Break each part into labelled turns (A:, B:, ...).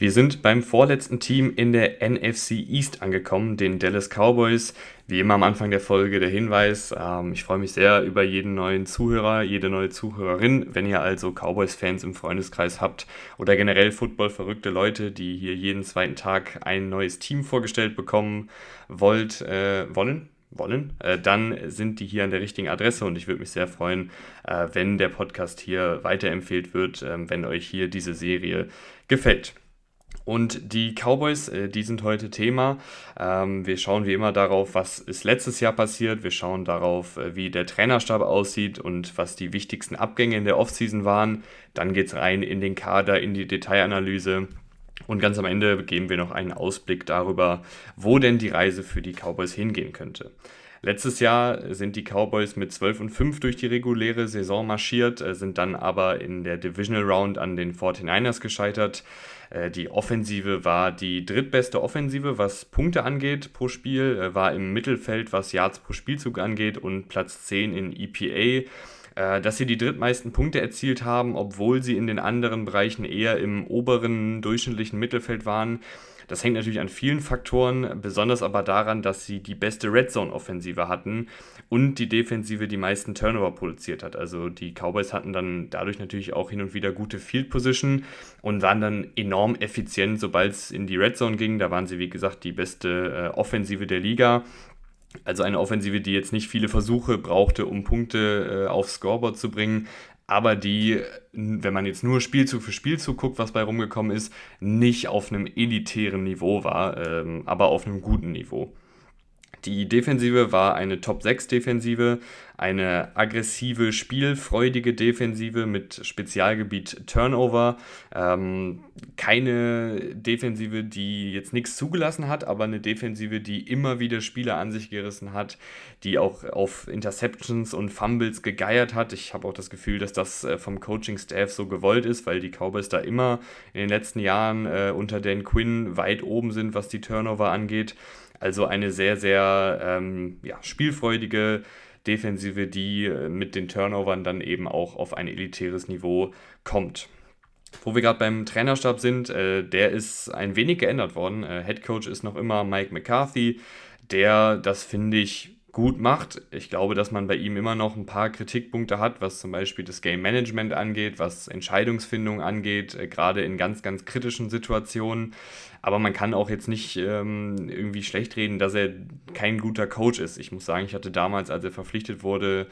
A: Wir sind beim vorletzten Team in der NFC East angekommen, den Dallas Cowboys. Wie immer am Anfang der Folge der Hinweis, ähm, ich freue mich sehr über jeden neuen Zuhörer, jede neue Zuhörerin. Wenn ihr also Cowboys-Fans im Freundeskreis habt oder generell Football-verrückte Leute, die hier jeden zweiten Tag ein neues Team vorgestellt bekommen wollt, äh, wollen, wollen, äh, dann sind die hier an der richtigen Adresse und ich würde mich sehr freuen, äh, wenn der Podcast hier weiterempfehlt wird, äh, wenn euch hier diese Serie gefällt. Und die Cowboys, äh, die sind heute Thema. Ähm, wir schauen wie immer darauf, was ist letztes Jahr passiert. Wir schauen darauf, äh, wie der Trainerstab aussieht und was die wichtigsten Abgänge in der Offseason waren. Dann geht es rein in den Kader, in die Detailanalyse. Und ganz am Ende geben wir noch einen Ausblick darüber, wo denn die Reise für die Cowboys hingehen könnte. Letztes Jahr sind die Cowboys mit 12 und 5 durch die reguläre Saison marschiert, äh, sind dann aber in der Divisional Round an den 49ers gescheitert. Äh, die Offensive war die drittbeste Offensive, was Punkte angeht pro Spiel, äh, war im Mittelfeld, was Yards pro Spielzug angeht und Platz 10 in EPA dass sie die drittmeisten Punkte erzielt haben, obwohl sie in den anderen Bereichen eher im oberen durchschnittlichen Mittelfeld waren. Das hängt natürlich an vielen Faktoren, besonders aber daran, dass sie die beste Red Zone Offensive hatten und die Defensive die meisten Turnover produziert hat. Also die Cowboys hatten dann dadurch natürlich auch hin und wieder gute Field Position und waren dann enorm effizient, sobald es in die Red Zone ging. Da waren sie, wie gesagt, die beste äh, Offensive der Liga. Also eine Offensive, die jetzt nicht viele Versuche brauchte, um Punkte äh, aufs Scoreboard zu bringen, aber die, wenn man jetzt nur Spielzug für Spielzug guckt, was bei rumgekommen ist, nicht auf einem elitären Niveau war, ähm, aber auf einem guten Niveau. Die Defensive war eine Top-6-Defensive, eine aggressive, spielfreudige Defensive mit Spezialgebiet Turnover. Ähm, keine Defensive, die jetzt nichts zugelassen hat, aber eine Defensive, die immer wieder Spieler an sich gerissen hat, die auch auf Interceptions und Fumbles gegeiert hat. Ich habe auch das Gefühl, dass das äh, vom Coaching-Staff so gewollt ist, weil die Cowboys da immer in den letzten Jahren äh, unter Dan Quinn weit oben sind, was die Turnover angeht. Also eine sehr, sehr ähm, ja, spielfreudige Defensive, die äh, mit den Turnovern dann eben auch auf ein elitäres Niveau kommt. Wo wir gerade beim Trainerstab sind, äh, der ist ein wenig geändert worden. Äh, Head Coach ist noch immer Mike McCarthy, der, das finde ich, gut macht. Ich glaube, dass man bei ihm immer noch ein paar Kritikpunkte hat, was zum Beispiel das Game Management angeht, was Entscheidungsfindung angeht, äh, gerade in ganz, ganz kritischen Situationen. Aber man kann auch jetzt nicht ähm, irgendwie schlecht reden, dass er kein guter Coach ist. Ich muss sagen, ich hatte damals, als er verpflichtet wurde,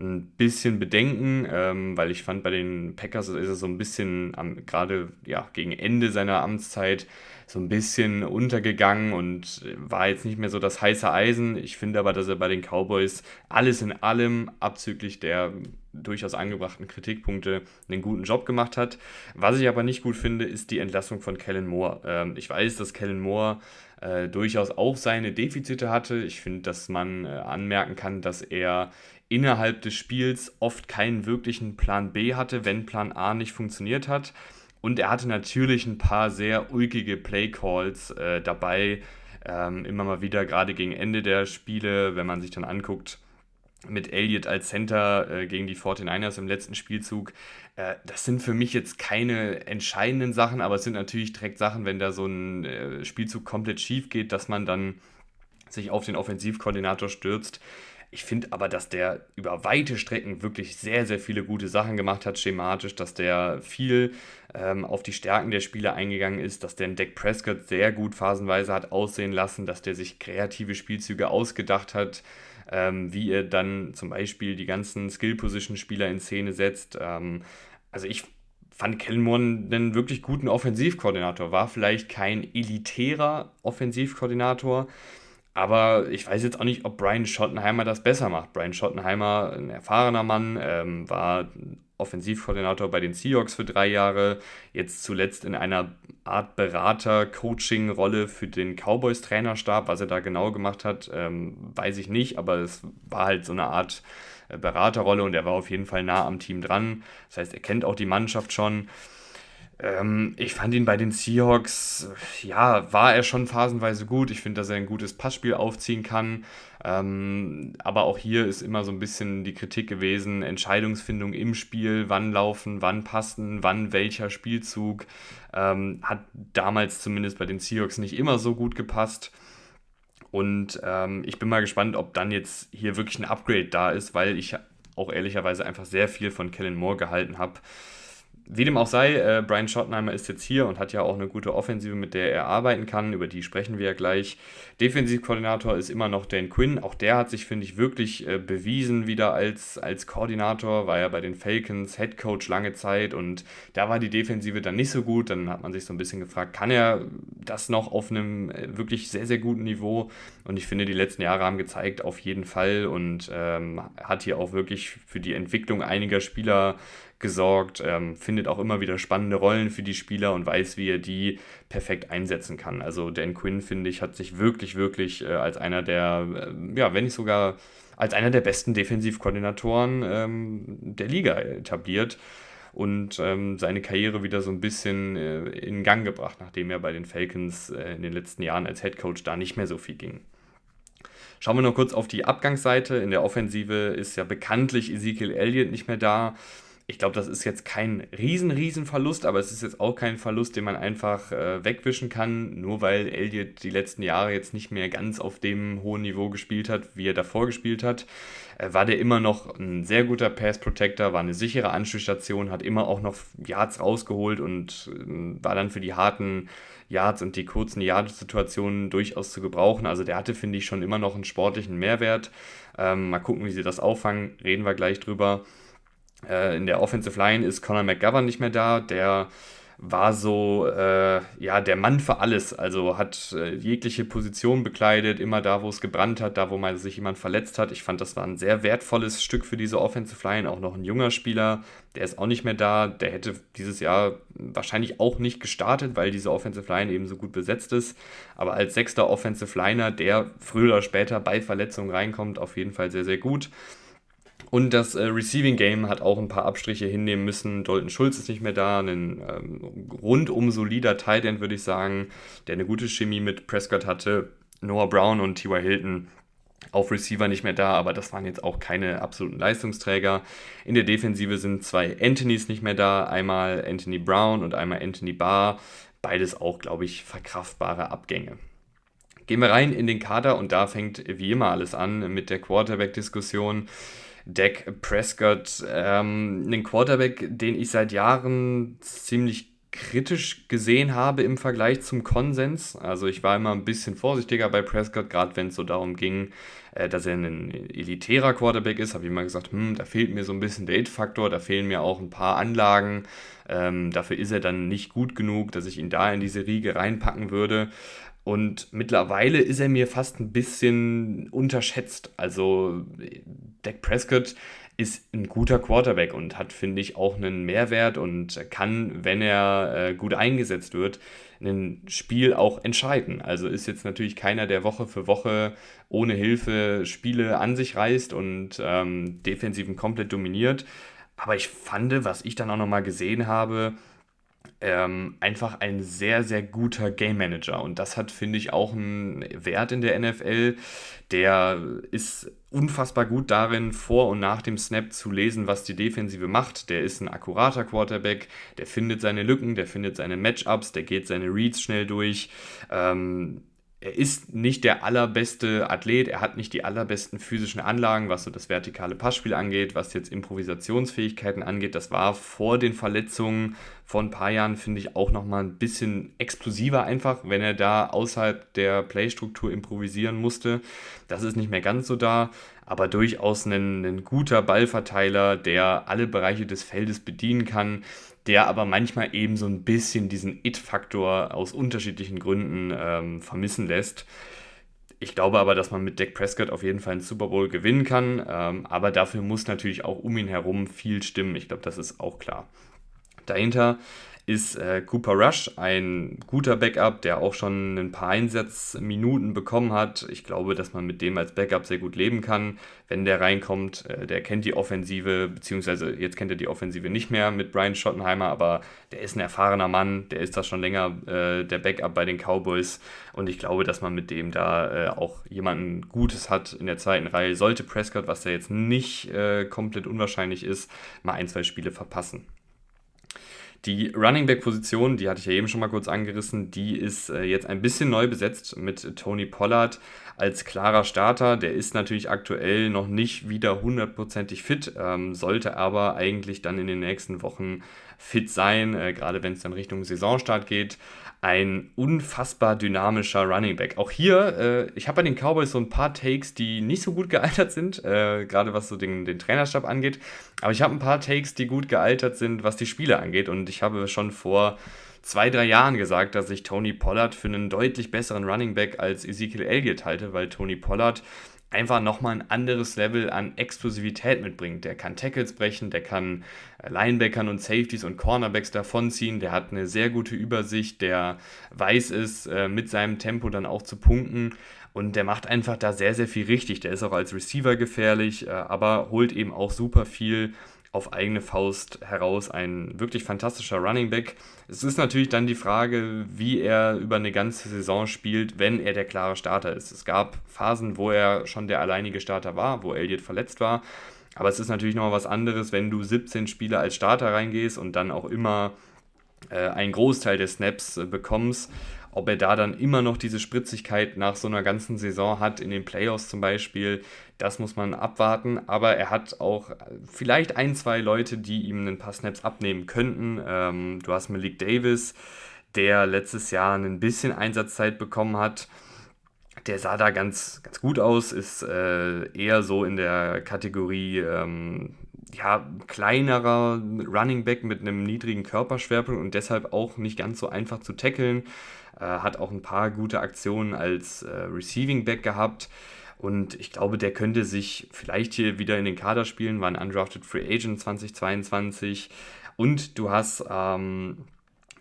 A: ein bisschen Bedenken, ähm, weil ich fand, bei den Packers ist er so ein bisschen gerade ja, gegen Ende seiner Amtszeit so ein bisschen untergegangen und war jetzt nicht mehr so das heiße Eisen. Ich finde aber, dass er bei den Cowboys alles in allem abzüglich der durchaus angebrachten Kritikpunkte einen guten Job gemacht hat. Was ich aber nicht gut finde, ist die Entlassung von Kellen Moore. Ähm, ich weiß, dass Kellen Moore äh, durchaus auch seine Defizite hatte. Ich finde, dass man äh, anmerken kann, dass er innerhalb des Spiels oft keinen wirklichen Plan B hatte, wenn Plan A nicht funktioniert hat. Und er hatte natürlich ein paar sehr ulkige Play-Calls äh, dabei, ähm, immer mal wieder, gerade gegen Ende der Spiele, wenn man sich dann anguckt, mit Elliott als Center äh, gegen die 49ers im letzten Spielzug. Äh, das sind für mich jetzt keine entscheidenden Sachen, aber es sind natürlich direkt Sachen, wenn da so ein äh, Spielzug komplett schief geht, dass man dann sich auf den Offensivkoordinator stürzt. Ich finde aber, dass der über weite Strecken wirklich sehr, sehr viele gute Sachen gemacht hat, schematisch, dass der viel ähm, auf die Stärken der Spieler eingegangen ist, dass der Deck Prescott sehr gut phasenweise hat aussehen lassen, dass der sich kreative Spielzüge ausgedacht hat, ähm, wie er dann zum Beispiel die ganzen Skill-Position-Spieler in Szene setzt. Ähm, also ich fand Kellen einen wirklich guten Offensivkoordinator, war vielleicht kein elitärer Offensivkoordinator, aber ich weiß jetzt auch nicht, ob Brian Schottenheimer das besser macht. Brian Schottenheimer, ein erfahrener Mann, ähm, war Offensivkoordinator bei den Seahawks für drei Jahre, jetzt zuletzt in einer Art Berater-Coaching-Rolle für den Cowboys-Trainerstab. Was er da genau gemacht hat, ähm, weiß ich nicht, aber es war halt so eine Art äh, Beraterrolle und er war auf jeden Fall nah am Team dran. Das heißt, er kennt auch die Mannschaft schon. Ähm, ich fand ihn bei den Seahawks, ja, war er schon phasenweise gut. Ich finde, dass er ein gutes Passspiel aufziehen kann. Ähm, aber auch hier ist immer so ein bisschen die Kritik gewesen, Entscheidungsfindung im Spiel, wann laufen, wann passen, wann welcher Spielzug. Ähm, hat damals zumindest bei den Seahawks nicht immer so gut gepasst. Und ähm, ich bin mal gespannt, ob dann jetzt hier wirklich ein Upgrade da ist, weil ich auch ehrlicherweise einfach sehr viel von Kellen Moore gehalten habe. Wie dem auch sei, äh, Brian Schottenheimer ist jetzt hier und hat ja auch eine gute Offensive, mit der er arbeiten kann. Über die sprechen wir ja gleich. Defensivkoordinator ist immer noch Dan Quinn. Auch der hat sich, finde ich, wirklich äh, bewiesen wieder als, als Koordinator. War ja bei den Falcons Head Coach lange Zeit und da war die Defensive dann nicht so gut. Dann hat man sich so ein bisschen gefragt, kann er das noch auf einem äh, wirklich sehr, sehr guten Niveau? Und ich finde, die letzten Jahre haben gezeigt, auf jeden Fall und ähm, hat hier auch wirklich für die Entwicklung einiger Spieler gesorgt, ähm, findet auch immer wieder spannende Rollen für die Spieler und weiß, wie er die perfekt einsetzen kann. Also Dan Quinn, finde ich, hat sich wirklich, wirklich äh, als einer der, äh, ja, wenn nicht sogar als einer der besten Defensivkoordinatoren ähm, der Liga etabliert und ähm, seine Karriere wieder so ein bisschen äh, in Gang gebracht, nachdem er bei den Falcons äh, in den letzten Jahren als Head Coach da nicht mehr so viel ging. Schauen wir noch kurz auf die Abgangsseite. In der Offensive ist ja bekanntlich Ezekiel Elliott nicht mehr da ich glaube, das ist jetzt kein riesen, riesen Verlust, aber es ist jetzt auch kein Verlust, den man einfach äh, wegwischen kann, nur weil Elliott die letzten Jahre jetzt nicht mehr ganz auf dem hohen Niveau gespielt hat, wie er davor gespielt hat. Äh, war der immer noch ein sehr guter Pass Protector, war eine sichere Anschlussstation, hat immer auch noch Yards rausgeholt und äh, war dann für die harten Yards und die kurzen Yard-Situationen durchaus zu gebrauchen. Also der hatte, finde ich, schon immer noch einen sportlichen Mehrwert. Ähm, mal gucken, wie sie das auffangen, reden wir gleich drüber. Äh, in der Offensive Line ist Conor McGovern nicht mehr da. Der war so, äh, ja, der Mann für alles. Also hat äh, jegliche Position bekleidet, immer da, wo es gebrannt hat, da, wo mal sich jemand verletzt hat. Ich fand, das war ein sehr wertvolles Stück für diese Offensive Line. Auch noch ein junger Spieler, der ist auch nicht mehr da. Der hätte dieses Jahr wahrscheinlich auch nicht gestartet, weil diese Offensive Line eben so gut besetzt ist. Aber als sechster Offensive Liner, der früher oder später bei Verletzungen reinkommt, auf jeden Fall sehr, sehr gut. Und das äh, Receiving Game hat auch ein paar Abstriche hinnehmen müssen. Dalton Schulz ist nicht mehr da, ein ähm, rundum solider Tight End, würde ich sagen, der eine gute Chemie mit Prescott hatte. Noah Brown und T.Y. Hilton auf Receiver nicht mehr da, aber das waren jetzt auch keine absoluten Leistungsträger. In der Defensive sind zwei Anthonys nicht mehr da, einmal Anthony Brown und einmal Anthony Barr. Beides auch, glaube ich, verkraftbare Abgänge. Gehen wir rein in den Kader und da fängt wie immer alles an mit der Quarterback-Diskussion. Dak Prescott, ähm, einen Quarterback, den ich seit Jahren ziemlich kritisch gesehen habe im Vergleich zum Konsens. Also ich war immer ein bisschen vorsichtiger bei Prescott, gerade wenn es so darum ging, äh, dass er ein elitärer Quarterback ist, habe ich immer gesagt, hm, da fehlt mir so ein bisschen der Hit-Faktor, da fehlen mir auch ein paar Anlagen. Ähm, dafür ist er dann nicht gut genug, dass ich ihn da in diese Riege reinpacken würde. Und mittlerweile ist er mir fast ein bisschen unterschätzt. Also Dak Prescott ist ein guter Quarterback und hat, finde ich, auch einen Mehrwert und kann, wenn er äh, gut eingesetzt wird, ein Spiel auch entscheiden. Also ist jetzt natürlich keiner, der Woche für Woche ohne Hilfe Spiele an sich reißt und ähm, Defensiven komplett dominiert. Aber ich fand, was ich dann auch nochmal gesehen habe, ähm, einfach ein sehr, sehr guter Game Manager. Und das hat, finde ich, auch einen Wert in der NFL. Der ist unfassbar gut darin, vor und nach dem Snap zu lesen, was die Defensive macht. Der ist ein akkurater Quarterback, der findet seine Lücken, der findet seine Matchups, der geht seine Reads schnell durch. Ähm, er ist nicht der allerbeste Athlet, er hat nicht die allerbesten physischen Anlagen, was so das vertikale Passspiel angeht, was jetzt Improvisationsfähigkeiten angeht. Das war vor den Verletzungen vor ein paar Jahren, finde ich, auch nochmal ein bisschen explosiver einfach, wenn er da außerhalb der Playstruktur improvisieren musste. Das ist nicht mehr ganz so da, aber durchaus ein, ein guter Ballverteiler, der alle Bereiche des Feldes bedienen kann der aber manchmal eben so ein bisschen diesen It-Faktor aus unterschiedlichen Gründen ähm, vermissen lässt. Ich glaube aber, dass man mit Dak Prescott auf jeden Fall einen Super Bowl gewinnen kann, ähm, aber dafür muss natürlich auch um ihn herum viel stimmen. Ich glaube, das ist auch klar. Dahinter ist äh, Cooper Rush, ein guter Backup, der auch schon ein paar Einsatzminuten bekommen hat. Ich glaube, dass man mit dem als Backup sehr gut leben kann, wenn der reinkommt. Äh, der kennt die Offensive, beziehungsweise jetzt kennt er die Offensive nicht mehr mit Brian Schottenheimer, aber der ist ein erfahrener Mann, der ist das schon länger, äh, der Backup bei den Cowboys. Und ich glaube, dass man mit dem da äh, auch jemanden Gutes hat in der zweiten Reihe. Sollte Prescott, was ja jetzt nicht äh, komplett unwahrscheinlich ist, mal ein, zwei Spiele verpassen. Die Running Back Position, die hatte ich ja eben schon mal kurz angerissen, die ist äh, jetzt ein bisschen neu besetzt mit Tony Pollard als klarer Starter. Der ist natürlich aktuell noch nicht wieder hundertprozentig fit, ähm, sollte aber eigentlich dann in den nächsten Wochen fit sein, äh, gerade wenn es dann Richtung Saisonstart geht ein unfassbar dynamischer Running Back. Auch hier, äh, ich habe bei den Cowboys so ein paar Takes, die nicht so gut gealtert sind, äh, gerade was so den, den Trainerstab angeht. Aber ich habe ein paar Takes, die gut gealtert sind, was die Spiele angeht. Und ich habe schon vor zwei, drei Jahren gesagt, dass ich Tony Pollard für einen deutlich besseren Running Back als Ezekiel Elliott halte, weil Tony Pollard einfach nochmal ein anderes Level an Explosivität mitbringt. Der kann Tackles brechen, der kann äh, Linebackern und Safeties und Cornerbacks davonziehen, der hat eine sehr gute Übersicht, der weiß es, äh, mit seinem Tempo dann auch zu punkten und der macht einfach da sehr, sehr viel richtig. Der ist auch als Receiver gefährlich, äh, aber holt eben auch super viel auf eigene Faust heraus ein wirklich fantastischer Running Back. Es ist natürlich dann die Frage, wie er über eine ganze Saison spielt, wenn er der klare Starter ist. Es gab Phasen, wo er schon der alleinige Starter war, wo Elliott verletzt war. Aber es ist natürlich noch was anderes, wenn du 17 Spieler als Starter reingehst und dann auch immer äh, einen Großteil der Snaps äh, bekommst. Ob er da dann immer noch diese Spritzigkeit nach so einer ganzen Saison hat, in den Playoffs zum Beispiel, das muss man abwarten. Aber er hat auch vielleicht ein, zwei Leute, die ihm ein paar Snaps abnehmen könnten. Ähm, du hast Malik Davis, der letztes Jahr ein bisschen Einsatzzeit bekommen hat. Der sah da ganz, ganz gut aus, ist äh, eher so in der Kategorie ähm, ja, kleinerer Running Back mit einem niedrigen Körperschwerpunkt und deshalb auch nicht ganz so einfach zu tackeln. Äh, hat auch ein paar gute Aktionen als äh, Receiving Back gehabt. Und ich glaube, der könnte sich vielleicht hier wieder in den Kader spielen, war ein Undrafted Free Agent 2022. Und du hast ähm,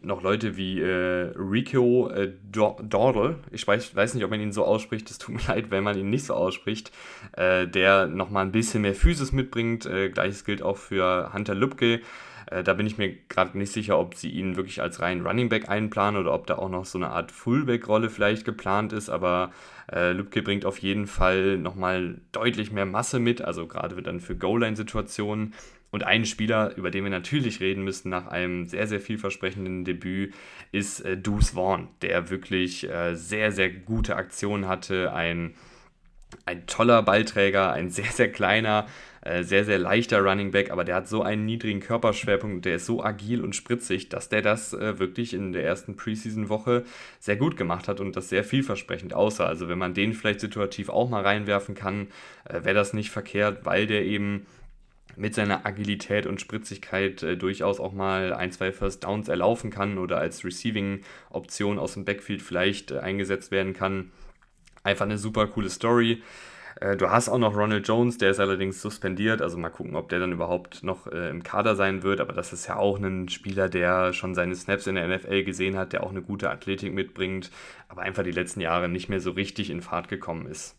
A: noch Leute wie äh, Rico äh, Dordel, ich weiß, weiß nicht, ob man ihn so ausspricht, es tut mir leid, wenn man ihn nicht so ausspricht, äh, der nochmal ein bisschen mehr Physis mitbringt. Äh, Gleiches gilt auch für Hunter Lübke. Äh, da bin ich mir gerade nicht sicher, ob sie ihn wirklich als rein Running Back einplanen oder ob da auch noch so eine Art Fullback-Rolle vielleicht geplant ist. Aber äh, Lübke bringt auf jeden Fall nochmal deutlich mehr Masse mit, also gerade dann für Goal-Line-Situationen. Und ein Spieler, über den wir natürlich reden müssen nach einem sehr, sehr vielversprechenden Debüt, ist äh, Deuce Vaughn, der wirklich äh, sehr, sehr gute Aktionen hatte. Ein, ein toller Ballträger, ein sehr, sehr kleiner, äh, sehr, sehr leichter Running Back, aber der hat so einen niedrigen Körperschwerpunkt, der ist so agil und spritzig, dass der das äh, wirklich in der ersten Preseason-Woche sehr gut gemacht hat und das sehr vielversprechend aussah. Also wenn man den vielleicht situativ auch mal reinwerfen kann, äh, wäre das nicht verkehrt, weil der eben mit seiner Agilität und Spritzigkeit äh, durchaus auch mal ein, zwei First Downs erlaufen kann oder als Receiving-Option aus dem Backfield vielleicht äh, eingesetzt werden kann. Einfach eine super coole Story. Äh, du hast auch noch Ronald Jones, der ist allerdings suspendiert. Also mal gucken, ob der dann überhaupt noch äh, im Kader sein wird. Aber das ist ja auch ein Spieler, der schon seine Snaps in der NFL gesehen hat, der auch eine gute Athletik mitbringt, aber einfach die letzten Jahre nicht mehr so richtig in Fahrt gekommen ist.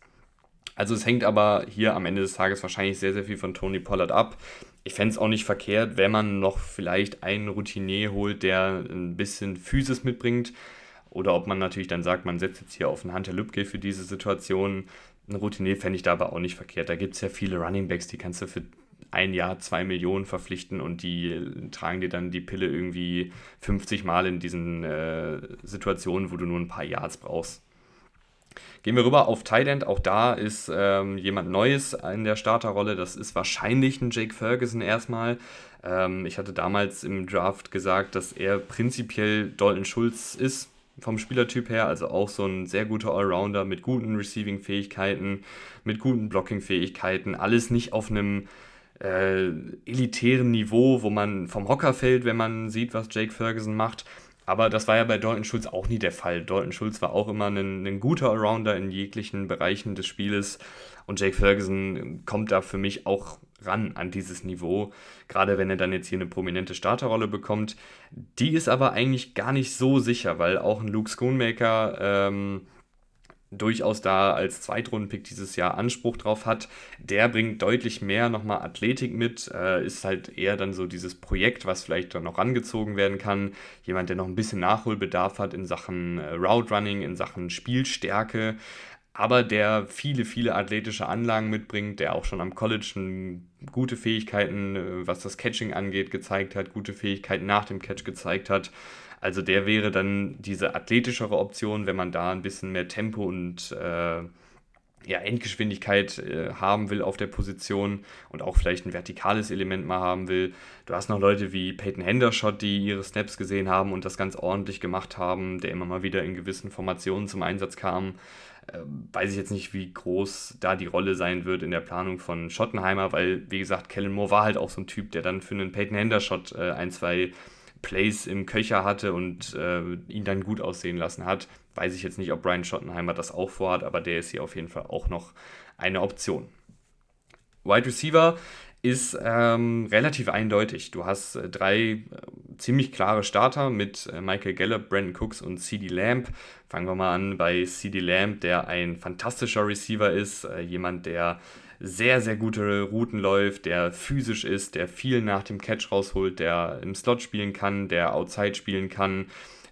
A: Also es hängt aber hier am Ende des Tages wahrscheinlich sehr, sehr viel von Tony Pollard ab. Ich fände es auch nicht verkehrt, wenn man noch vielleicht einen Routinier holt, der ein bisschen Physis mitbringt. Oder ob man natürlich dann sagt, man setzt jetzt hier auf einen Hunter Lübke für diese Situation. Ein Routinier fände ich da aber auch nicht verkehrt. Da gibt es ja viele Running Backs, die kannst du für ein Jahr zwei Millionen verpflichten und die tragen dir dann die Pille irgendwie 50 Mal in diesen äh, Situationen, wo du nur ein paar Yards brauchst. Gehen wir rüber auf Thailand. Auch da ist ähm, jemand Neues in der Starterrolle. Das ist wahrscheinlich ein Jake Ferguson erstmal. Ähm, ich hatte damals im Draft gesagt, dass er prinzipiell Dalton Schulz ist vom Spielertyp her, also auch so ein sehr guter Allrounder mit guten Receiving-Fähigkeiten, mit guten Blocking-Fähigkeiten, alles nicht auf einem äh, elitären Niveau, wo man vom Hocker fällt, wenn man sieht, was Jake Ferguson macht. Aber das war ja bei Dalton Schulz auch nie der Fall. Dalton Schulz war auch immer ein, ein guter Allrounder in jeglichen Bereichen des Spieles und Jake Ferguson kommt da für mich auch ran an dieses Niveau, gerade wenn er dann jetzt hier eine prominente Starterrolle bekommt. Die ist aber eigentlich gar nicht so sicher, weil auch ein Luke Schoonmaker ähm, durchaus da als Zweitrundenpick dieses Jahr Anspruch drauf hat. Der bringt deutlich mehr nochmal Athletik mit, äh, ist halt eher dann so dieses Projekt, was vielleicht dann noch rangezogen werden kann. Jemand, der noch ein bisschen Nachholbedarf hat in Sachen äh, Route Running, in Sachen Spielstärke aber der viele, viele athletische Anlagen mitbringt, der auch schon am College gute Fähigkeiten, äh, was das Catching angeht, gezeigt hat, gute Fähigkeiten nach dem Catch gezeigt hat. Also der wäre dann diese athletischere Option, wenn man da ein bisschen mehr Tempo und äh, ja, Endgeschwindigkeit äh, haben will auf der Position und auch vielleicht ein vertikales Element mal haben will. Du hast noch Leute wie Peyton Hendershot, die ihre Snaps gesehen haben und das ganz ordentlich gemacht haben, der immer mal wieder in gewissen Formationen zum Einsatz kam. Äh, weiß ich jetzt nicht, wie groß da die Rolle sein wird in der Planung von Schottenheimer, weil, wie gesagt, Kellen Moore war halt auch so ein Typ, der dann für einen Peyton Hendershot äh, ein, zwei Plays im Köcher hatte und äh, ihn dann gut aussehen lassen hat. Weiß ich jetzt nicht, ob Brian Schottenheimer das auch vorhat, aber der ist hier auf jeden Fall auch noch eine Option. Wide Receiver ist ähm, relativ eindeutig. Du hast äh, drei äh, ziemlich klare Starter mit äh, Michael Gallup, Brandon Cooks und CD Lamb. Fangen wir mal an bei CD Lamb, der ein fantastischer Receiver ist, äh, jemand, der sehr, sehr gute Routen läuft, der physisch ist, der viel nach dem Catch rausholt, der im Slot spielen kann, der outside spielen kann,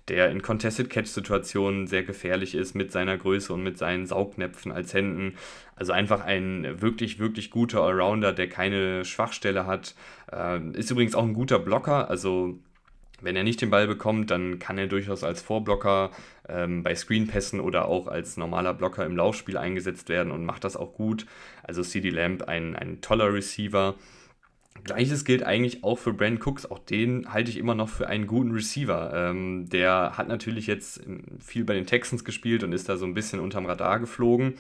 A: der in Contested Catch-Situationen sehr gefährlich ist mit seiner Größe und mit seinen Saugnäpfen als Händen. Also einfach ein wirklich, wirklich guter Allrounder, der keine Schwachstelle hat. Ähm, ist übrigens auch ein guter Blocker, also wenn er nicht den Ball bekommt, dann kann er durchaus als Vorblocker ähm, bei Screenpässen oder auch als normaler Blocker im Laufspiel eingesetzt werden und macht das auch gut. Also CD Lamb ein, ein toller Receiver. Gleiches gilt eigentlich auch für Brandon Cooks. Auch den halte ich immer noch für einen guten Receiver. Ähm, der hat natürlich jetzt viel bei den Texans gespielt und ist da so ein bisschen unterm Radar geflogen.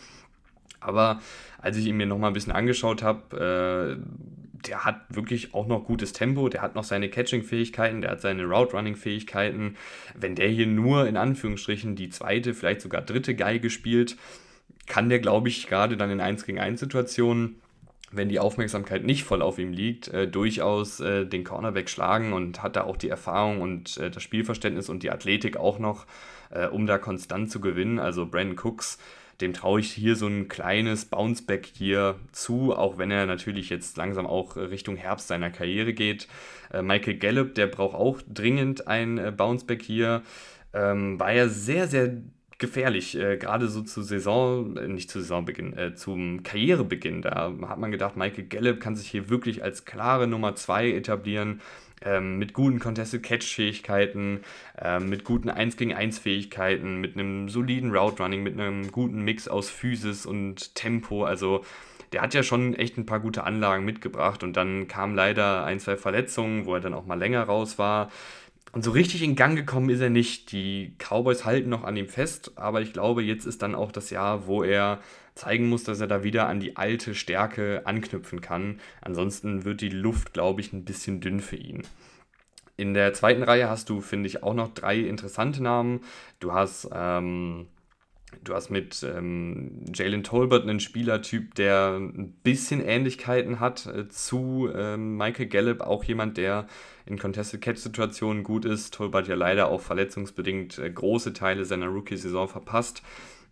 A: Aber als ich ihn mir nochmal ein bisschen angeschaut habe, äh, der hat wirklich auch noch gutes Tempo, der hat noch seine Catching-Fähigkeiten, der hat seine Route-Running-Fähigkeiten. Wenn der hier nur in Anführungsstrichen die zweite, vielleicht sogar dritte Geige spielt, kann der, glaube ich, gerade dann in 1 gegen 1 Situationen wenn die Aufmerksamkeit nicht voll auf ihm liegt, äh, durchaus äh, den Cornerback schlagen und hat da auch die Erfahrung und äh, das Spielverständnis und die Athletik auch noch, äh, um da konstant zu gewinnen. Also Brandon Cooks, dem traue ich hier so ein kleines Bounceback hier zu, auch wenn er natürlich jetzt langsam auch Richtung Herbst seiner Karriere geht. Äh, Michael Gallup, der braucht auch dringend ein äh, Bounceback hier. Ähm, war ja sehr, sehr gefährlich, äh, gerade so zu Saison, äh, nicht zu Saisonbeginn, äh, zum Karrierebeginn. Da hat man gedacht, Michael Gallup kann sich hier wirklich als klare Nummer 2 etablieren, ähm, mit guten Contested Catch-Fähigkeiten, ähm, mit guten 1 gegen 1 Fähigkeiten, mit einem soliden Route Running, mit einem guten Mix aus Physis und Tempo. Also der hat ja schon echt ein paar gute Anlagen mitgebracht und dann kamen leider ein, zwei Verletzungen, wo er dann auch mal länger raus war. Und so richtig in Gang gekommen ist er nicht. Die Cowboys halten noch an ihm fest, aber ich glaube, jetzt ist dann auch das Jahr, wo er zeigen muss, dass er da wieder an die alte Stärke anknüpfen kann. Ansonsten wird die Luft, glaube ich, ein bisschen dünn für ihn. In der zweiten Reihe hast du, finde ich, auch noch drei interessante Namen. Du hast ähm, Du hast mit ähm, Jalen Tolbert einen Spielertyp, der ein bisschen Ähnlichkeiten hat äh, zu ähm, Michael Gallup, auch jemand, der in Contested Catch-Situationen gut ist. Tolbert ja leider auch verletzungsbedingt äh, große Teile seiner Rookie-Saison verpasst.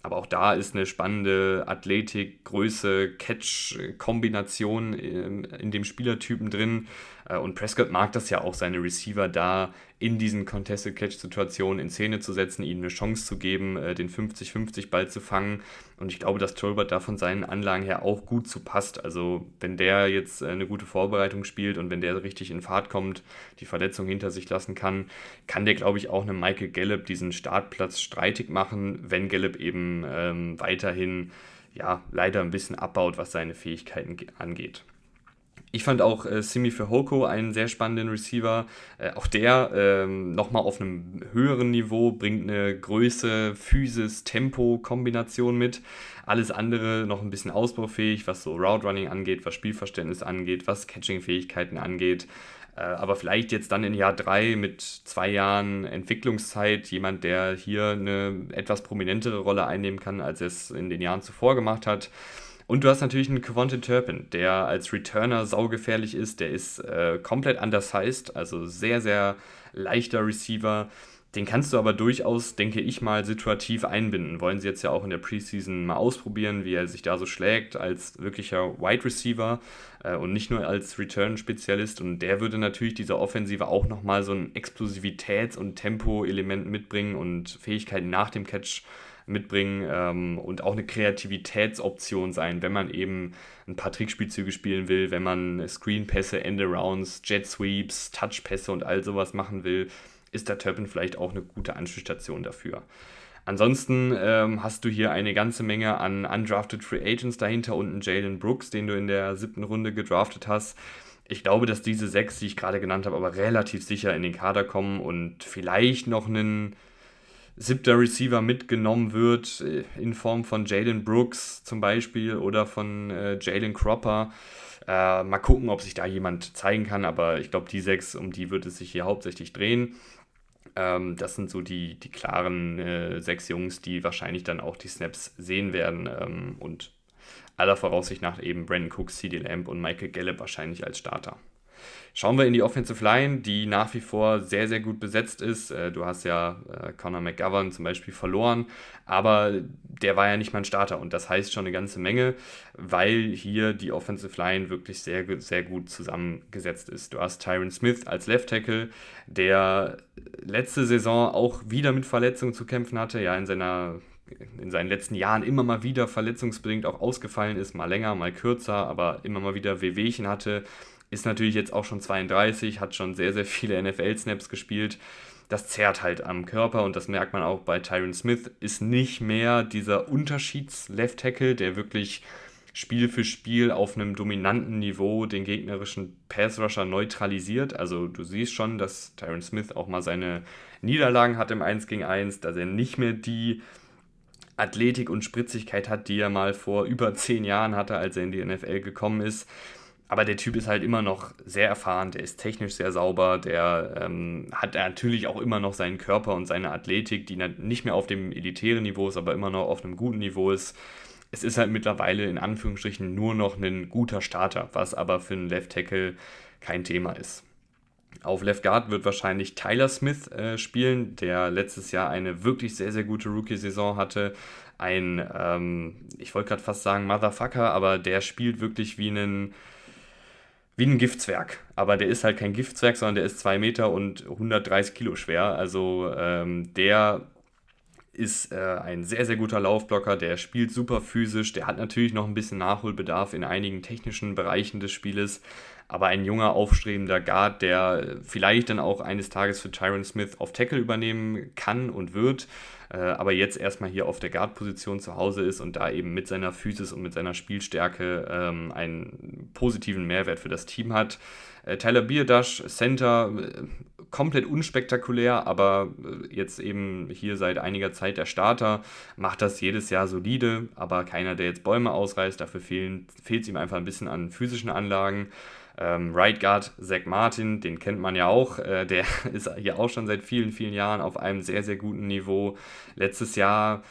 A: Aber auch da ist eine spannende Athletik, Größe, Catch-Kombination in, in dem Spielertypen drin. Äh, und Prescott mag das ja auch, seine Receiver da in diesen Contested Catch-Situationen in Szene zu setzen, ihnen eine Chance zu geben, äh, den 50-50 Ball zu fangen. Und ich glaube, dass Tolbert da von seinen Anlagen her auch gut zu passt. Also, wenn der jetzt äh, eine gute Vorbereitung spielt und wenn der richtig in Fahrt kommt, die Verletzung hinter sich lassen kann, kann der, glaube ich, auch einem Michael Gallup diesen Startplatz streitig machen, wenn Gallup eben ähm, weiterhin ja, leider ein bisschen abbaut, was seine Fähigkeiten angeht. Ich fand auch äh, Simi Hoko einen sehr spannenden Receiver. Äh, auch der ähm, nochmal auf einem höheren Niveau bringt eine Größe, Physis, Tempo-Kombination mit. Alles andere noch ein bisschen ausbaufähig, was so Route Running angeht, was Spielverständnis angeht, was Catching-Fähigkeiten angeht. Äh, aber vielleicht jetzt dann in Jahr 3 mit zwei Jahren Entwicklungszeit jemand, der hier eine etwas prominentere Rolle einnehmen kann, als er es in den Jahren zuvor gemacht hat. Und du hast natürlich einen Quantin Turpin, der als Returner saugefährlich ist. Der ist äh, komplett undersized, also sehr, sehr leichter Receiver. Den kannst du aber durchaus, denke ich mal, situativ einbinden. Wollen sie jetzt ja auch in der Preseason mal ausprobieren, wie er sich da so schlägt als wirklicher Wide Receiver äh, und nicht nur als Return-Spezialist. Und der würde natürlich dieser Offensive auch nochmal so ein Explosivitäts- und Tempo-Element mitbringen und Fähigkeiten nach dem Catch mitbringen ähm, und auch eine Kreativitätsoption sein, wenn man eben ein paar Trickspielzüge spielen will, wenn man Screenpässe, Endarounds, Jet Sweeps, Touchpässe und all sowas machen will, ist der Turpin vielleicht auch eine gute Anspielstation dafür. Ansonsten ähm, hast du hier eine ganze Menge an undrafted Free Agents dahinter und einen Jalen Brooks, den du in der siebten Runde gedraftet hast. Ich glaube, dass diese sechs, die ich gerade genannt habe, aber relativ sicher in den Kader kommen und vielleicht noch einen siebter Receiver mitgenommen wird, äh, in Form von Jalen Brooks zum Beispiel oder von äh, Jalen Cropper. Äh, mal gucken, ob sich da jemand zeigen kann, aber ich glaube, die sechs, um die wird es sich hier hauptsächlich drehen. Ähm, das sind so die, die klaren äh, sechs Jungs, die wahrscheinlich dann auch die Snaps sehen werden ähm, und aller Voraussicht nach eben Brandon Cooks, CD Lamb und Michael Gallup wahrscheinlich als Starter. Schauen wir in die Offensive Line, die nach wie vor sehr, sehr gut besetzt ist. Äh, du hast ja äh, Conor McGovern zum Beispiel verloren, aber der war ja nicht mal ein Starter und das heißt schon eine ganze Menge, weil hier die Offensive Line wirklich sehr, sehr gut zusammengesetzt ist. Du hast Tyron Smith als Left Tackle, der letzte Saison auch wieder mit Verletzungen zu kämpfen hatte, ja, in seiner in seinen letzten Jahren immer mal wieder verletzungsbedingt auch ausgefallen ist, mal länger, mal kürzer, aber immer mal wieder Wehwehchen hatte, ist natürlich jetzt auch schon 32, hat schon sehr, sehr viele NFL-Snaps gespielt. Das zerrt halt am Körper und das merkt man auch bei Tyron Smith. Ist nicht mehr dieser Unterschieds-Left-Tackle, der wirklich Spiel für Spiel auf einem dominanten Niveau den gegnerischen Pass-Rusher neutralisiert. Also du siehst schon, dass Tyron Smith auch mal seine Niederlagen hat im 1 gegen 1, dass er nicht mehr die Athletik und Spritzigkeit hat, die er mal vor über zehn Jahren hatte, als er in die NFL gekommen ist. Aber der Typ ist halt immer noch sehr erfahren, der ist technisch sehr sauber, der ähm, hat natürlich auch immer noch seinen Körper und seine Athletik, die nicht mehr auf dem elitären Niveau ist, aber immer noch auf einem guten Niveau ist. Es ist halt mittlerweile in Anführungsstrichen nur noch ein guter Starter, was aber für einen Left Tackle kein Thema ist. Auf Left Guard wird wahrscheinlich Tyler Smith äh, spielen, der letztes Jahr eine wirklich sehr, sehr gute Rookie-Saison hatte. Ein, ähm, ich wollte gerade fast sagen Motherfucker, aber der spielt wirklich wie ein wie ein Giftzwerg. Aber der ist halt kein Giftzwerg, sondern der ist 2 Meter und 130 Kilo schwer. Also ähm, der ist äh, ein sehr, sehr guter Laufblocker, der spielt super physisch, der hat natürlich noch ein bisschen Nachholbedarf in einigen technischen Bereichen des Spieles, aber ein junger, aufstrebender Guard, der vielleicht dann auch eines Tages für Tyron Smith auf Tackle übernehmen kann und wird, äh, aber jetzt erstmal hier auf der Guard-Position zu Hause ist und da eben mit seiner Physis und mit seiner Spielstärke ähm, einen positiven Mehrwert für das Team hat. Äh, Tyler Bierdasch, Center, äh, komplett unspektakulär, aber äh, jetzt eben hier seit einiger Zeit der Starter, macht das jedes Jahr solide, aber keiner, der jetzt Bäume ausreißt, dafür fehlt es ihm einfach ein bisschen an physischen Anlagen. Ähm, right Guard Zach Martin, den kennt man ja auch, äh, der ist hier auch schon seit vielen, vielen Jahren auf einem sehr, sehr guten Niveau. Letztes Jahr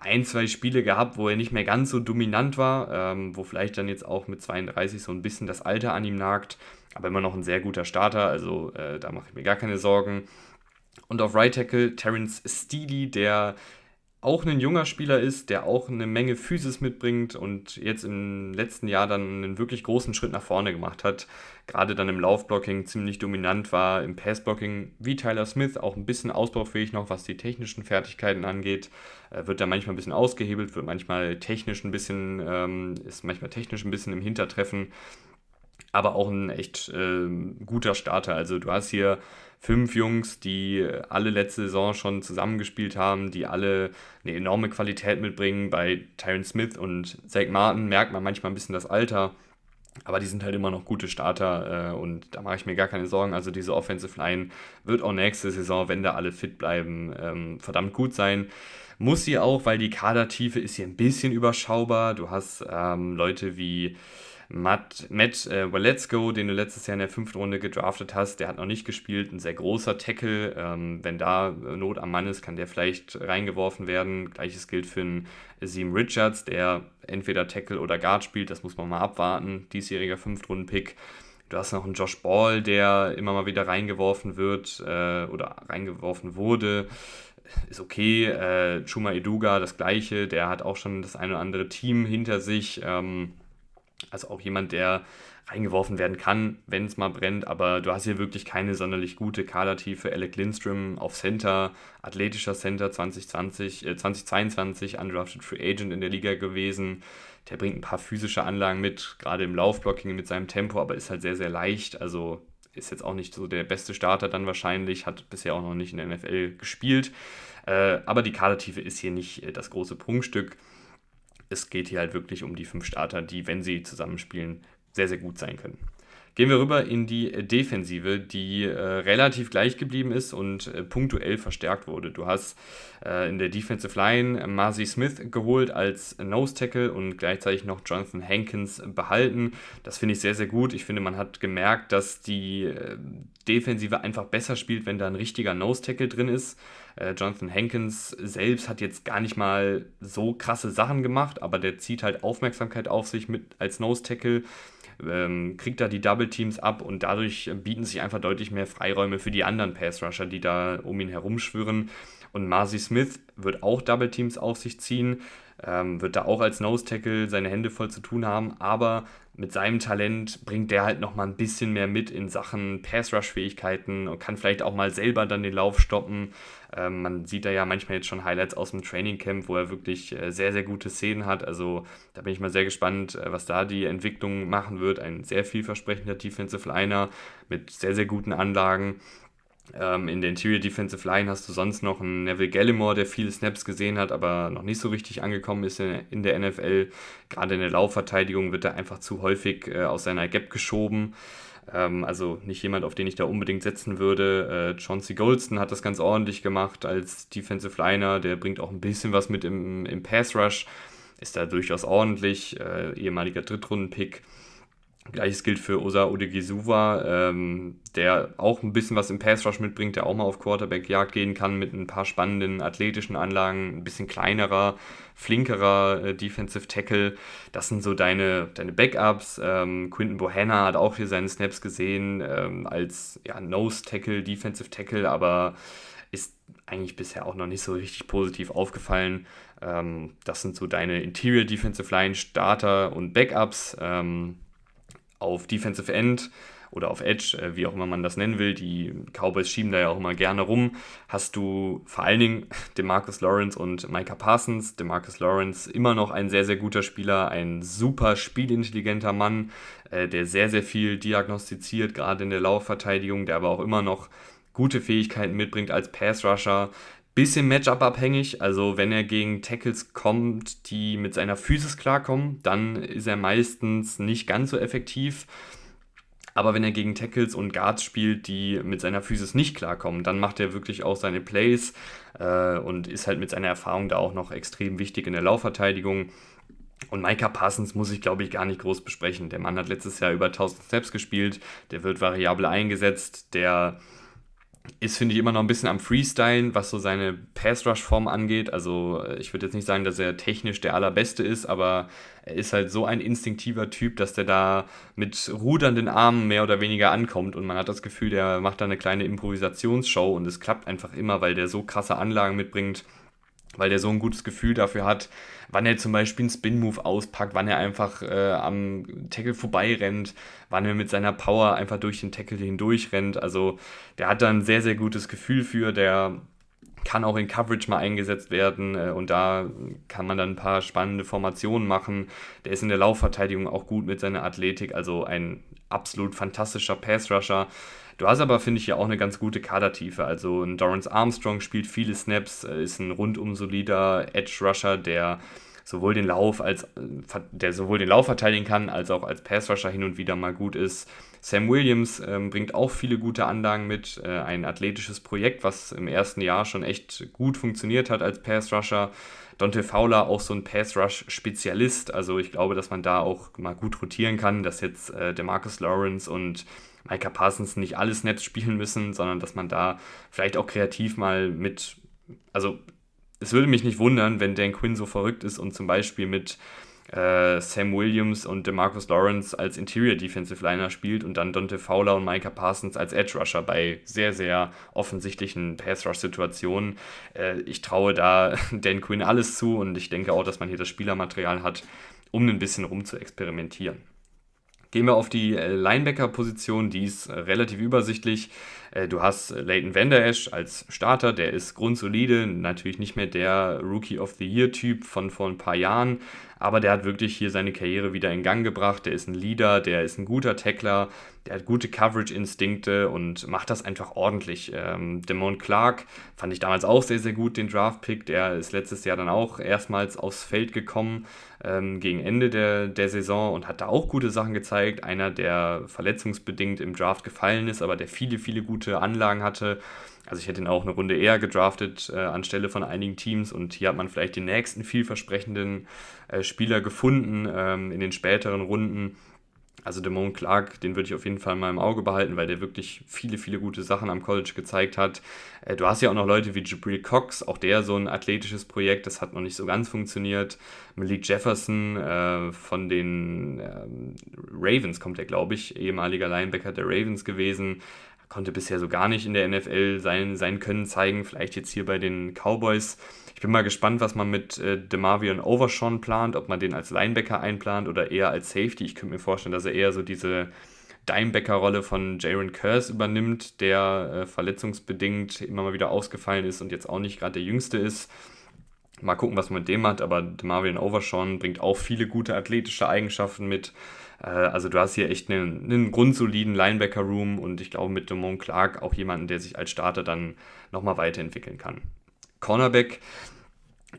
A: ein, zwei Spiele gehabt, wo er nicht mehr ganz so dominant war, ähm, wo vielleicht dann jetzt auch mit 32 so ein bisschen das Alter an ihm nagt, aber immer noch ein sehr guter Starter, also äh, da mache ich mir gar keine Sorgen. Und auf Right Tackle Terence Steely, der auch ein junger Spieler ist, der auch eine Menge Physis mitbringt und jetzt im letzten Jahr dann einen wirklich großen Schritt nach vorne gemacht hat. Gerade dann im Laufblocking ziemlich dominant war, im Passblocking wie Tyler Smith, auch ein bisschen ausbaufähig noch, was die technischen Fertigkeiten angeht. Äh, wird da manchmal ein bisschen ausgehebelt, wird manchmal technisch ein bisschen, ähm, ist manchmal technisch ein bisschen im Hintertreffen aber auch ein echt äh, guter Starter. Also du hast hier fünf Jungs, die alle letzte Saison schon zusammengespielt haben, die alle eine enorme Qualität mitbringen. Bei Tyron Smith und Zach Martin merkt man manchmal ein bisschen das Alter. Aber die sind halt immer noch gute Starter äh, und da mache ich mir gar keine Sorgen. Also diese Offensive Line wird auch nächste Saison, wenn da alle fit bleiben, ähm, verdammt gut sein. Muss sie auch, weil die Kadertiefe ist hier ein bisschen überschaubar. Du hast ähm, Leute wie Matt, Matt äh, Waletsko, den du letztes Jahr in der fünften Runde gedraftet hast, der hat noch nicht gespielt. Ein sehr großer Tackle. Ähm, wenn da Not am Mann ist, kann der vielleicht reingeworfen werden. Gleiches gilt für einen Seam Richards, der entweder Tackle oder Guard spielt. Das muss man mal abwarten. Diesjähriger Fünftrunden-Pick. Du hast noch einen Josh Ball, der immer mal wieder reingeworfen wird äh, oder reingeworfen wurde. Ist okay. Äh, Chuma Eduga, das gleiche. Der hat auch schon das ein oder andere Team hinter sich. Ähm, also auch jemand, der reingeworfen werden kann, wenn es mal brennt, aber du hast hier wirklich keine sonderlich gute Kadertiefe. Alec Lindstrom auf Center, athletischer Center 2020, äh, 2022, undrafted Free Agent in der Liga gewesen. Der bringt ein paar physische Anlagen mit, gerade im Laufblocking mit seinem Tempo, aber ist halt sehr, sehr leicht. Also ist jetzt auch nicht so der beste Starter dann wahrscheinlich, hat bisher auch noch nicht in der NFL gespielt. Äh, aber die Kadertiefe ist hier nicht äh, das große Prunkstück es geht hier halt wirklich um die fünf Starter, die, wenn sie zusammenspielen, sehr, sehr gut sein können. Gehen wir rüber in die Defensive, die äh, relativ gleich geblieben ist und äh, punktuell verstärkt wurde. Du hast äh, in der Defensive Line Marcy Smith geholt als Nose Tackle und gleichzeitig noch Jonathan Hankins behalten. Das finde ich sehr, sehr gut. Ich finde, man hat gemerkt, dass die äh, Defensive einfach besser spielt, wenn da ein richtiger Nose Tackle drin ist. Äh, Jonathan Hankins selbst hat jetzt gar nicht mal so krasse Sachen gemacht, aber der zieht halt Aufmerksamkeit auf sich mit als Nose Tackle ähm, kriegt da die Double Teams ab und dadurch bieten sich einfach deutlich mehr Freiräume für die anderen Pass Rusher, die da um ihn herumschwirren. Und Marcy Smith wird auch Double Teams auf sich ziehen, ähm, wird da auch als Nose Tackle seine Hände voll zu tun haben, aber mit seinem Talent bringt der halt nochmal ein bisschen mehr mit in Sachen Pass-Rush-Fähigkeiten und kann vielleicht auch mal selber dann den Lauf stoppen. Ähm, man sieht da ja manchmal jetzt schon Highlights aus dem Training Camp, wo er wirklich äh, sehr, sehr gute Szenen hat. Also da bin ich mal sehr gespannt, äh, was da die Entwicklung machen wird. Ein sehr vielversprechender Defensive Liner mit sehr, sehr guten Anlagen. Ähm, in der Interior Defensive Line hast du sonst noch einen Neville Gallimore, der viele Snaps gesehen hat, aber noch nicht so richtig angekommen ist in, in der NFL. Gerade in der Laufverteidigung wird er einfach zu häufig äh, aus seiner Gap geschoben. Ähm, also nicht jemand, auf den ich da unbedingt setzen würde. Äh, Chauncey Goldston hat das ganz ordentlich gemacht als Defensive Liner. Der bringt auch ein bisschen was mit im, im Pass Rush. Ist da durchaus ordentlich. Äh, ehemaliger Drittrunden-Pick. Gleiches gilt für Osa Odegizuwa, ähm, der auch ein bisschen was im Pass Rush mitbringt, der auch mal auf Quarterback-Jagd gehen kann mit ein paar spannenden athletischen Anlagen, ein bisschen kleinerer, flinkerer äh, Defensive Tackle. Das sind so deine, deine Backups. Ähm, Quinton Bohanna hat auch hier seine Snaps gesehen ähm, als ja, Nose Tackle, Defensive Tackle, aber ist eigentlich bisher auch noch nicht so richtig positiv aufgefallen. Ähm, das sind so deine Interior Defensive Line Starter und Backups. Ähm, auf Defensive End oder auf Edge, äh, wie auch immer man das nennen will, die Cowboys schieben da ja auch immer gerne rum, hast du vor allen Dingen DeMarcus Lawrence und Micah Parsons. DeMarcus Lawrence immer noch ein sehr, sehr guter Spieler, ein super spielintelligenter Mann, äh, der sehr, sehr viel diagnostiziert, gerade in der Laufverteidigung, der aber auch immer noch gute Fähigkeiten mitbringt als Pass-Rusher, bisschen Matchup-abhängig. Also wenn er gegen Tackles kommt, die mit seiner Physis klarkommen, dann ist er meistens nicht ganz so effektiv. Aber wenn er gegen Tackles und Guards spielt, die mit seiner Physis nicht klarkommen, dann macht er wirklich auch seine Plays äh, und ist halt mit seiner Erfahrung da auch noch extrem wichtig in der Laufverteidigung. Und Micah Parsons muss ich, glaube ich, gar nicht groß besprechen. Der Mann hat letztes Jahr über 1000 Steps gespielt, der wird variabel eingesetzt, der ist, finde ich, immer noch ein bisschen am Freestylen, was so seine Pass-Rush-Form angeht. Also äh, ich würde jetzt nicht sagen, dass er technisch der allerbeste ist, aber er ist halt so ein instinktiver Typ, dass der da mit rudernden Armen mehr oder weniger ankommt und man hat das Gefühl, der macht da eine kleine Improvisationsshow und es klappt einfach immer, weil der so krasse Anlagen mitbringt weil der so ein gutes Gefühl dafür hat, wann er zum Beispiel einen Spin-Move auspackt, wann er einfach äh, am Tackle vorbeirennt, wann er mit seiner Power einfach durch den Tackle hindurch rennt. Also der hat da ein sehr, sehr gutes Gefühl für, der kann auch in Coverage mal eingesetzt werden äh, und da kann man dann ein paar spannende Formationen machen. Der ist in der Laufverteidigung auch gut mit seiner Athletik, also ein absolut fantastischer Pass-Rusher. Du hast aber, finde ich, ja auch eine ganz gute Kadertiefe. Also ein Dorrance Armstrong spielt viele Snaps, äh, ist ein rundum solider Edge-Rusher, der sowohl den Lauf als der sowohl den Lauf verteidigen kann, als auch als Passrusher hin und wieder mal gut ist. Sam Williams ähm, bringt auch viele gute Anlagen mit, äh, ein athletisches Projekt, was im ersten Jahr schon echt gut funktioniert hat als Passrusher. Dante Fowler auch so ein Pass-Rush-Spezialist, also ich glaube, dass man da auch mal gut rotieren kann, dass jetzt äh, der Marcus Lawrence und Micah Parsons nicht alles nett spielen müssen, sondern dass man da vielleicht auch kreativ mal mit, also es würde mich nicht wundern, wenn Dan Quinn so verrückt ist und zum Beispiel mit äh, Sam Williams und DeMarcus Lawrence als Interior Defensive Liner spielt und dann Dante Fowler und Micah Parsons als Edge Rusher bei sehr, sehr offensichtlichen Pass Rush Situationen. Äh, ich traue da Dan Quinn alles zu und ich denke auch, dass man hier das Spielermaterial hat, um ein bisschen rum zu experimentieren. Gehen wir auf die äh, Linebacker-Position, die ist äh, relativ übersichtlich. Äh, du hast Leighton Vander Esch als Starter, der ist grundsolide, natürlich nicht mehr der Rookie of the Year-Typ von vor ein paar Jahren, aber der hat wirklich hier seine Karriere wieder in Gang gebracht. Der ist ein Leader, der ist ein guter Tackler, der hat gute Coverage-Instinkte und macht das einfach ordentlich. Ähm, Demon Clark fand ich damals auch sehr, sehr gut, den Draft-Pick. Der ist letztes Jahr dann auch erstmals aufs Feld gekommen ähm, gegen Ende der, der Saison und hat da auch gute Sachen gezeigt. Einer, der verletzungsbedingt im Draft gefallen ist, aber der viele, viele gute Anlagen hatte. Also ich hätte ihn auch eine Runde eher gedraftet äh, anstelle von einigen Teams und hier hat man vielleicht den nächsten vielversprechenden äh, Spieler gefunden ähm, in den späteren Runden. Also Damone Clark, den würde ich auf jeden Fall mal im Auge behalten, weil der wirklich viele, viele gute Sachen am College gezeigt hat. Äh, du hast ja auch noch Leute wie Jabril Cox, auch der so ein athletisches Projekt, das hat noch nicht so ganz funktioniert. Malik Jefferson äh, von den äh, Ravens kommt er, glaube ich, ehemaliger Linebacker der Ravens gewesen konnte bisher so gar nicht in der NFL sein, sein Können zeigen, vielleicht jetzt hier bei den Cowboys. Ich bin mal gespannt, was man mit äh, DeMarvion Overshawn plant, ob man den als Linebacker einplant oder eher als Safety. Ich könnte mir vorstellen, dass er eher so diese Dimebacker-Rolle von Jaron Curse übernimmt, der äh, verletzungsbedingt immer mal wieder ausgefallen ist und jetzt auch nicht gerade der Jüngste ist. Mal gucken, was man mit dem hat, aber DeMarvion Overshawn bringt auch viele gute athletische Eigenschaften mit. Äh, also du hast hier echt einen, einen grundsoliden Linebacker-Room und ich glaube mit Demont Clark auch jemanden, der sich als Starter dann nochmal weiterentwickeln kann. Cornerback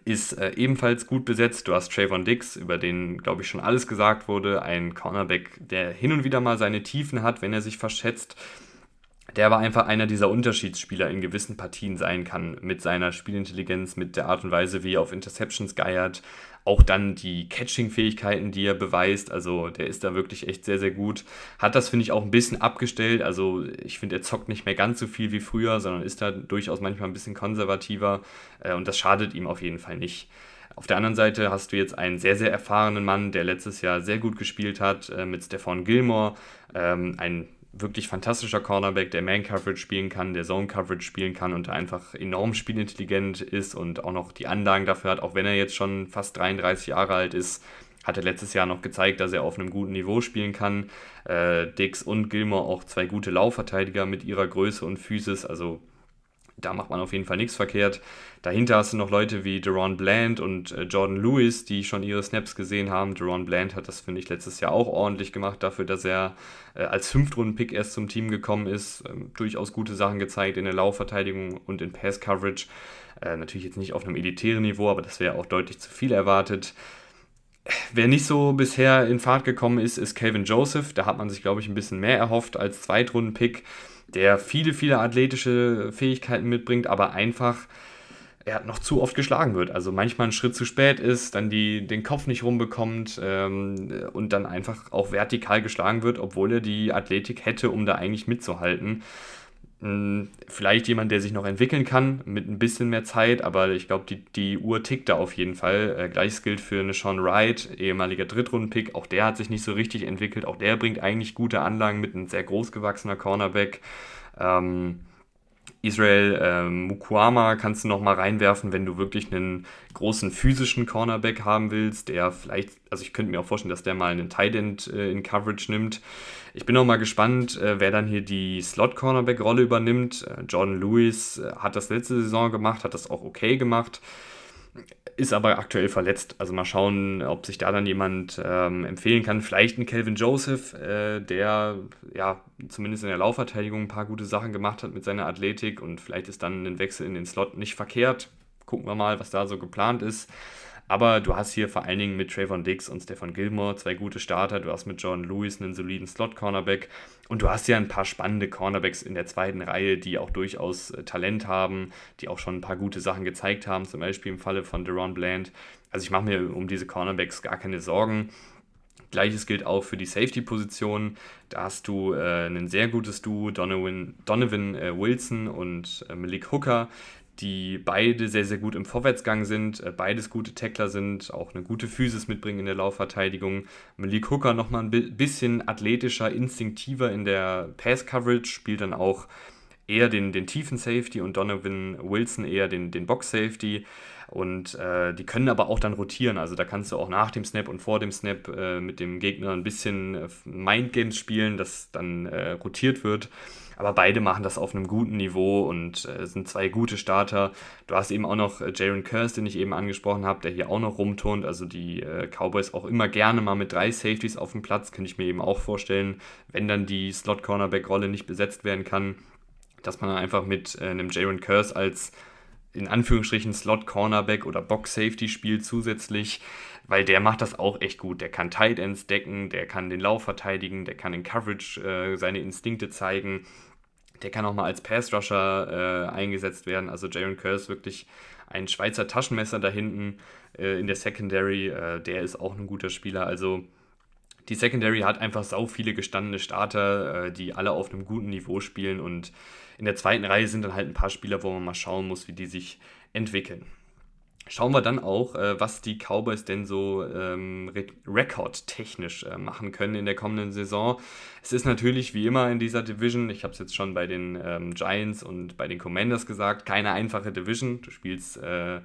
A: ist äh, ebenfalls gut besetzt. Du hast Trayvon Dix, über den, glaube ich, schon alles gesagt wurde. Ein Cornerback, der hin und wieder mal seine Tiefen hat, wenn er sich verschätzt der aber einfach einer dieser Unterschiedsspieler in gewissen Partien sein kann, mit seiner Spielintelligenz, mit der Art und Weise, wie er auf Interceptions geiert, auch dann die Catching-Fähigkeiten, die er beweist, also der ist da wirklich echt sehr, sehr gut. Hat das, finde ich, auch ein bisschen abgestellt, also ich finde, er zockt nicht mehr ganz so viel wie früher, sondern ist da durchaus manchmal ein bisschen konservativer äh, und das schadet ihm auf jeden Fall nicht. Auf der anderen Seite hast du jetzt einen sehr, sehr erfahrenen Mann, der letztes Jahr sehr gut gespielt hat, äh, mit Stefan Gilmore, ähm, ein wirklich fantastischer Cornerback, der Man-Coverage spielen kann, der Zone-Coverage spielen kann und einfach enorm spielintelligent ist und auch noch die Anlagen dafür hat, auch wenn er jetzt schon fast 33 Jahre alt ist, hat er letztes Jahr noch gezeigt, dass er auf einem guten Niveau spielen kann. Äh, Dix und Gilmore auch zwei gute Laufverteidiger mit ihrer Größe und Physis, also da macht man auf jeden Fall nichts verkehrt. Dahinter hast du noch Leute wie Deron Bland und äh, Jordan Lewis, die schon ihre Snaps gesehen haben. Deron Bland hat das, finde ich, letztes Jahr auch ordentlich gemacht, dafür, dass er äh, als Fünftrunden-Pick erst zum Team gekommen ist. Ähm, durchaus gute Sachen gezeigt in der Laufverteidigung und in Pass-Coverage. Äh, natürlich jetzt nicht auf einem elitären Niveau, aber das wäre auch deutlich zu viel erwartet. Wer nicht so bisher in Fahrt gekommen ist, ist Calvin Joseph. Da hat man sich, glaube ich, ein bisschen mehr erhofft als Zweitrunden-Pick der viele, viele athletische Fähigkeiten mitbringt, aber einfach er noch zu oft geschlagen wird. Also manchmal einen Schritt zu spät ist, dann die, den Kopf nicht rumbekommt ähm, und dann einfach auch vertikal geschlagen wird, obwohl er die Athletik hätte, um da eigentlich mitzuhalten. Hm, vielleicht jemand, der sich noch entwickeln kann, mit ein bisschen mehr Zeit, aber ich glaube, die, die Uhr tickt da auf jeden Fall. Äh, Gleiches gilt für eine Sean Wright, ehemaliger Drittrunden-Pick. Auch der hat sich nicht so richtig entwickelt. Auch der bringt eigentlich gute Anlagen mit einem sehr großgewachsener Cornerback. Ähm, Israel ähm, Mukwama kannst du noch mal reinwerfen, wenn du wirklich einen großen physischen Cornerback haben willst, der vielleicht, also ich könnte mir auch vorstellen, dass der mal einen Tight End äh, in Coverage nimmt. Ich bin auch mal gespannt, äh, wer dann hier die Slot-Cornerback-Rolle übernimmt. Äh, Jordan Lewis äh, hat das letzte Saison gemacht, hat das auch okay gemacht ist aber aktuell verletzt. Also mal schauen, ob sich da dann jemand ähm, empfehlen kann. Vielleicht ein Calvin Joseph, äh, der ja zumindest in der Laufverteidigung ein paar gute Sachen gemacht hat mit seiner Athletik und vielleicht ist dann ein Wechsel in den Slot nicht verkehrt. Gucken wir mal, was da so geplant ist. Aber du hast hier vor allen Dingen mit Trayvon Diggs und Stefan Gilmore zwei gute Starter. Du hast mit Jordan Lewis einen soliden Slot-Cornerback. Und du hast ja ein paar spannende Cornerbacks in der zweiten Reihe, die auch durchaus äh, Talent haben, die auch schon ein paar gute Sachen gezeigt haben. Zum Beispiel im Falle von Deron Bland. Also ich mache mir um diese Cornerbacks gar keine Sorgen. Gleiches gilt auch für die Safety-Position. Da hast du äh, ein sehr gutes Duo, Donovan, Donovan äh, Wilson und äh, Malik Hooker, die beide sehr, sehr gut im Vorwärtsgang sind, äh, beides gute Tackler sind, auch eine gute Physis mitbringen in der Laufverteidigung. Malik Hooker nochmal ein bisschen athletischer, instinktiver in der Pass-Coverage, spielt dann auch eher den, den tiefen Safety und Donovan Wilson eher den, den Box-Safety. Und äh, die können aber auch dann rotieren. Also da kannst du auch nach dem Snap und vor dem Snap äh, mit dem Gegner ein bisschen äh, Mindgames spielen, dass dann äh, rotiert wird. Aber beide machen das auf einem guten Niveau und äh, sind zwei gute Starter. Du hast eben auch noch äh, Jaron Curse, den ich eben angesprochen habe, der hier auch noch rumturnt. Also die Cowboys auch immer gerne mal mit drei Safeties auf dem Platz, könnte ich mir eben auch vorstellen, wenn dann die Slot-Cornerback-Rolle nicht besetzt werden kann, dass man dann einfach mit einem Jaron Curse als in Anführungsstrichen Slot-Cornerback oder Box-Safety spielt zusätzlich, weil der macht das auch echt gut. Der kann Tight Ends decken, der kann den Lauf verteidigen, der kann in Coverage äh, seine Instinkte zeigen, der kann auch mal als Pass-Rusher äh, eingesetzt werden. Also Jaron Kerr ist wirklich ein Schweizer Taschenmesser da hinten äh, in der Secondary. Äh, der ist auch ein guter Spieler. Also die Secondary hat einfach sau viele gestandene Starter, äh, die alle auf einem guten Niveau spielen und in der zweiten Reihe sind dann halt ein paar Spieler, wo man mal schauen muss, wie die sich entwickeln. Schauen wir dann auch, äh, was die Cowboys denn so ähm, rekordtechnisch äh, machen können in der kommenden Saison. Es ist natürlich wie immer in dieser Division, ich habe es jetzt schon bei den ähm, Giants und bei den Commanders gesagt, keine einfache Division. Du spielst äh,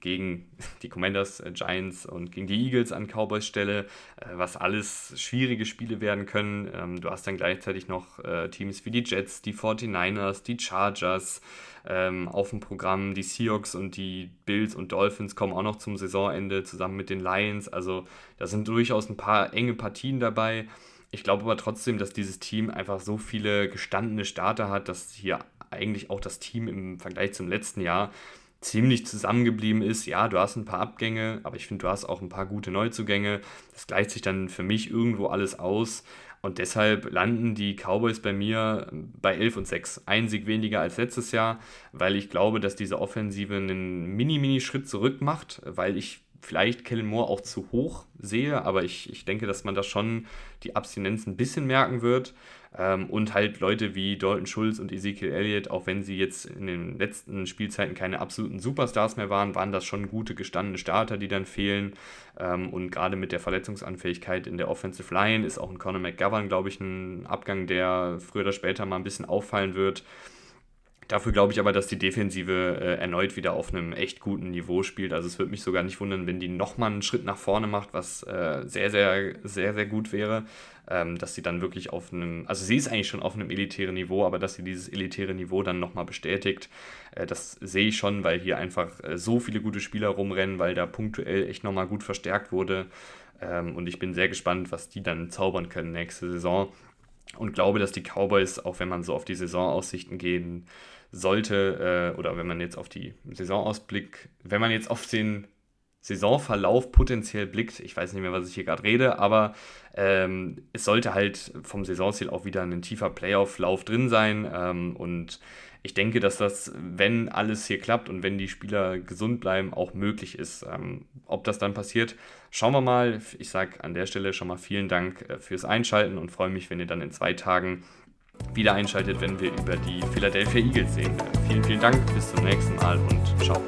A: gegen die Commanders, äh, Giants und gegen die Eagles an Cowboys Stelle, äh, was alles schwierige Spiele werden können. Ähm, du hast dann gleichzeitig noch äh, Teams wie die Jets, die 49ers, die Chargers ähm, auf dem Programm. Die Seahawks und die Bills und Dolphins kommen auch noch zum Saisonende zusammen mit den Lions. Also da sind durchaus ein paar enge Partien dabei. Ich glaube aber trotzdem, dass dieses Team einfach so viele gestandene Starter hat, dass hier eigentlich auch das Team im Vergleich zum letzten Jahr ziemlich zusammengeblieben ist. Ja, du hast ein paar Abgänge, aber ich finde, du hast auch ein paar gute Neuzugänge. Das gleicht sich dann für mich irgendwo alles aus. Und deshalb landen die Cowboys bei mir bei 11 und 6. Ein Sieg weniger als letztes Jahr, weil ich glaube, dass diese Offensive einen Mini-Mini-Schritt zurück macht, weil ich vielleicht Kellen Moore auch zu hoch sehe, aber ich, ich denke, dass man da schon die Abstinenz ein bisschen merken wird. Ähm, und halt Leute wie Dalton Schulz und Ezekiel Elliott, auch wenn sie jetzt in den letzten Spielzeiten keine absoluten Superstars mehr waren, waren das schon gute gestandene Starter, die dann fehlen. Ähm, und gerade mit der Verletzungsanfähigkeit in der Offensive Line ist auch ein Conor McGovern, glaube ich, ein Abgang, der früher oder später mal ein bisschen auffallen wird. Dafür glaube ich aber, dass die Defensive äh, erneut wieder auf einem echt guten Niveau spielt. Also es würde mich sogar nicht wundern, wenn die nochmal einen Schritt nach vorne macht, was äh, sehr, sehr, sehr, sehr gut wäre. Ähm, dass sie dann wirklich auf einem, also sie ist eigentlich schon auf einem elitären Niveau, aber dass sie dieses elitäre Niveau dann nochmal bestätigt, äh, das sehe ich schon, weil hier einfach äh, so viele gute Spieler rumrennen, weil da punktuell echt nochmal gut verstärkt wurde. Ähm, und ich bin sehr gespannt, was die dann zaubern können nächste Saison. Und glaube, dass die Cowboys, auch wenn man so auf die Saisonaussichten gehen, sollte, äh, oder wenn man jetzt auf die Saisonausblick, wenn man jetzt auf den Saisonverlauf potenziell blickt, ich weiß nicht mehr, was ich hier gerade rede, aber ähm, es sollte halt vom Saisonziel auch wieder ein tiefer Playoff-Lauf drin sein. Ähm, und ich denke, dass das, wenn alles hier klappt und wenn die Spieler gesund bleiben, auch möglich ist. Ähm, ob das dann passiert, schauen wir mal. Ich sage an der Stelle schon mal vielen Dank äh, fürs Einschalten und freue mich, wenn ihr dann in zwei Tagen wieder einschaltet, wenn wir über die Philadelphia Eagles sehen. Vielen, vielen Dank, bis zum nächsten Mal und ciao.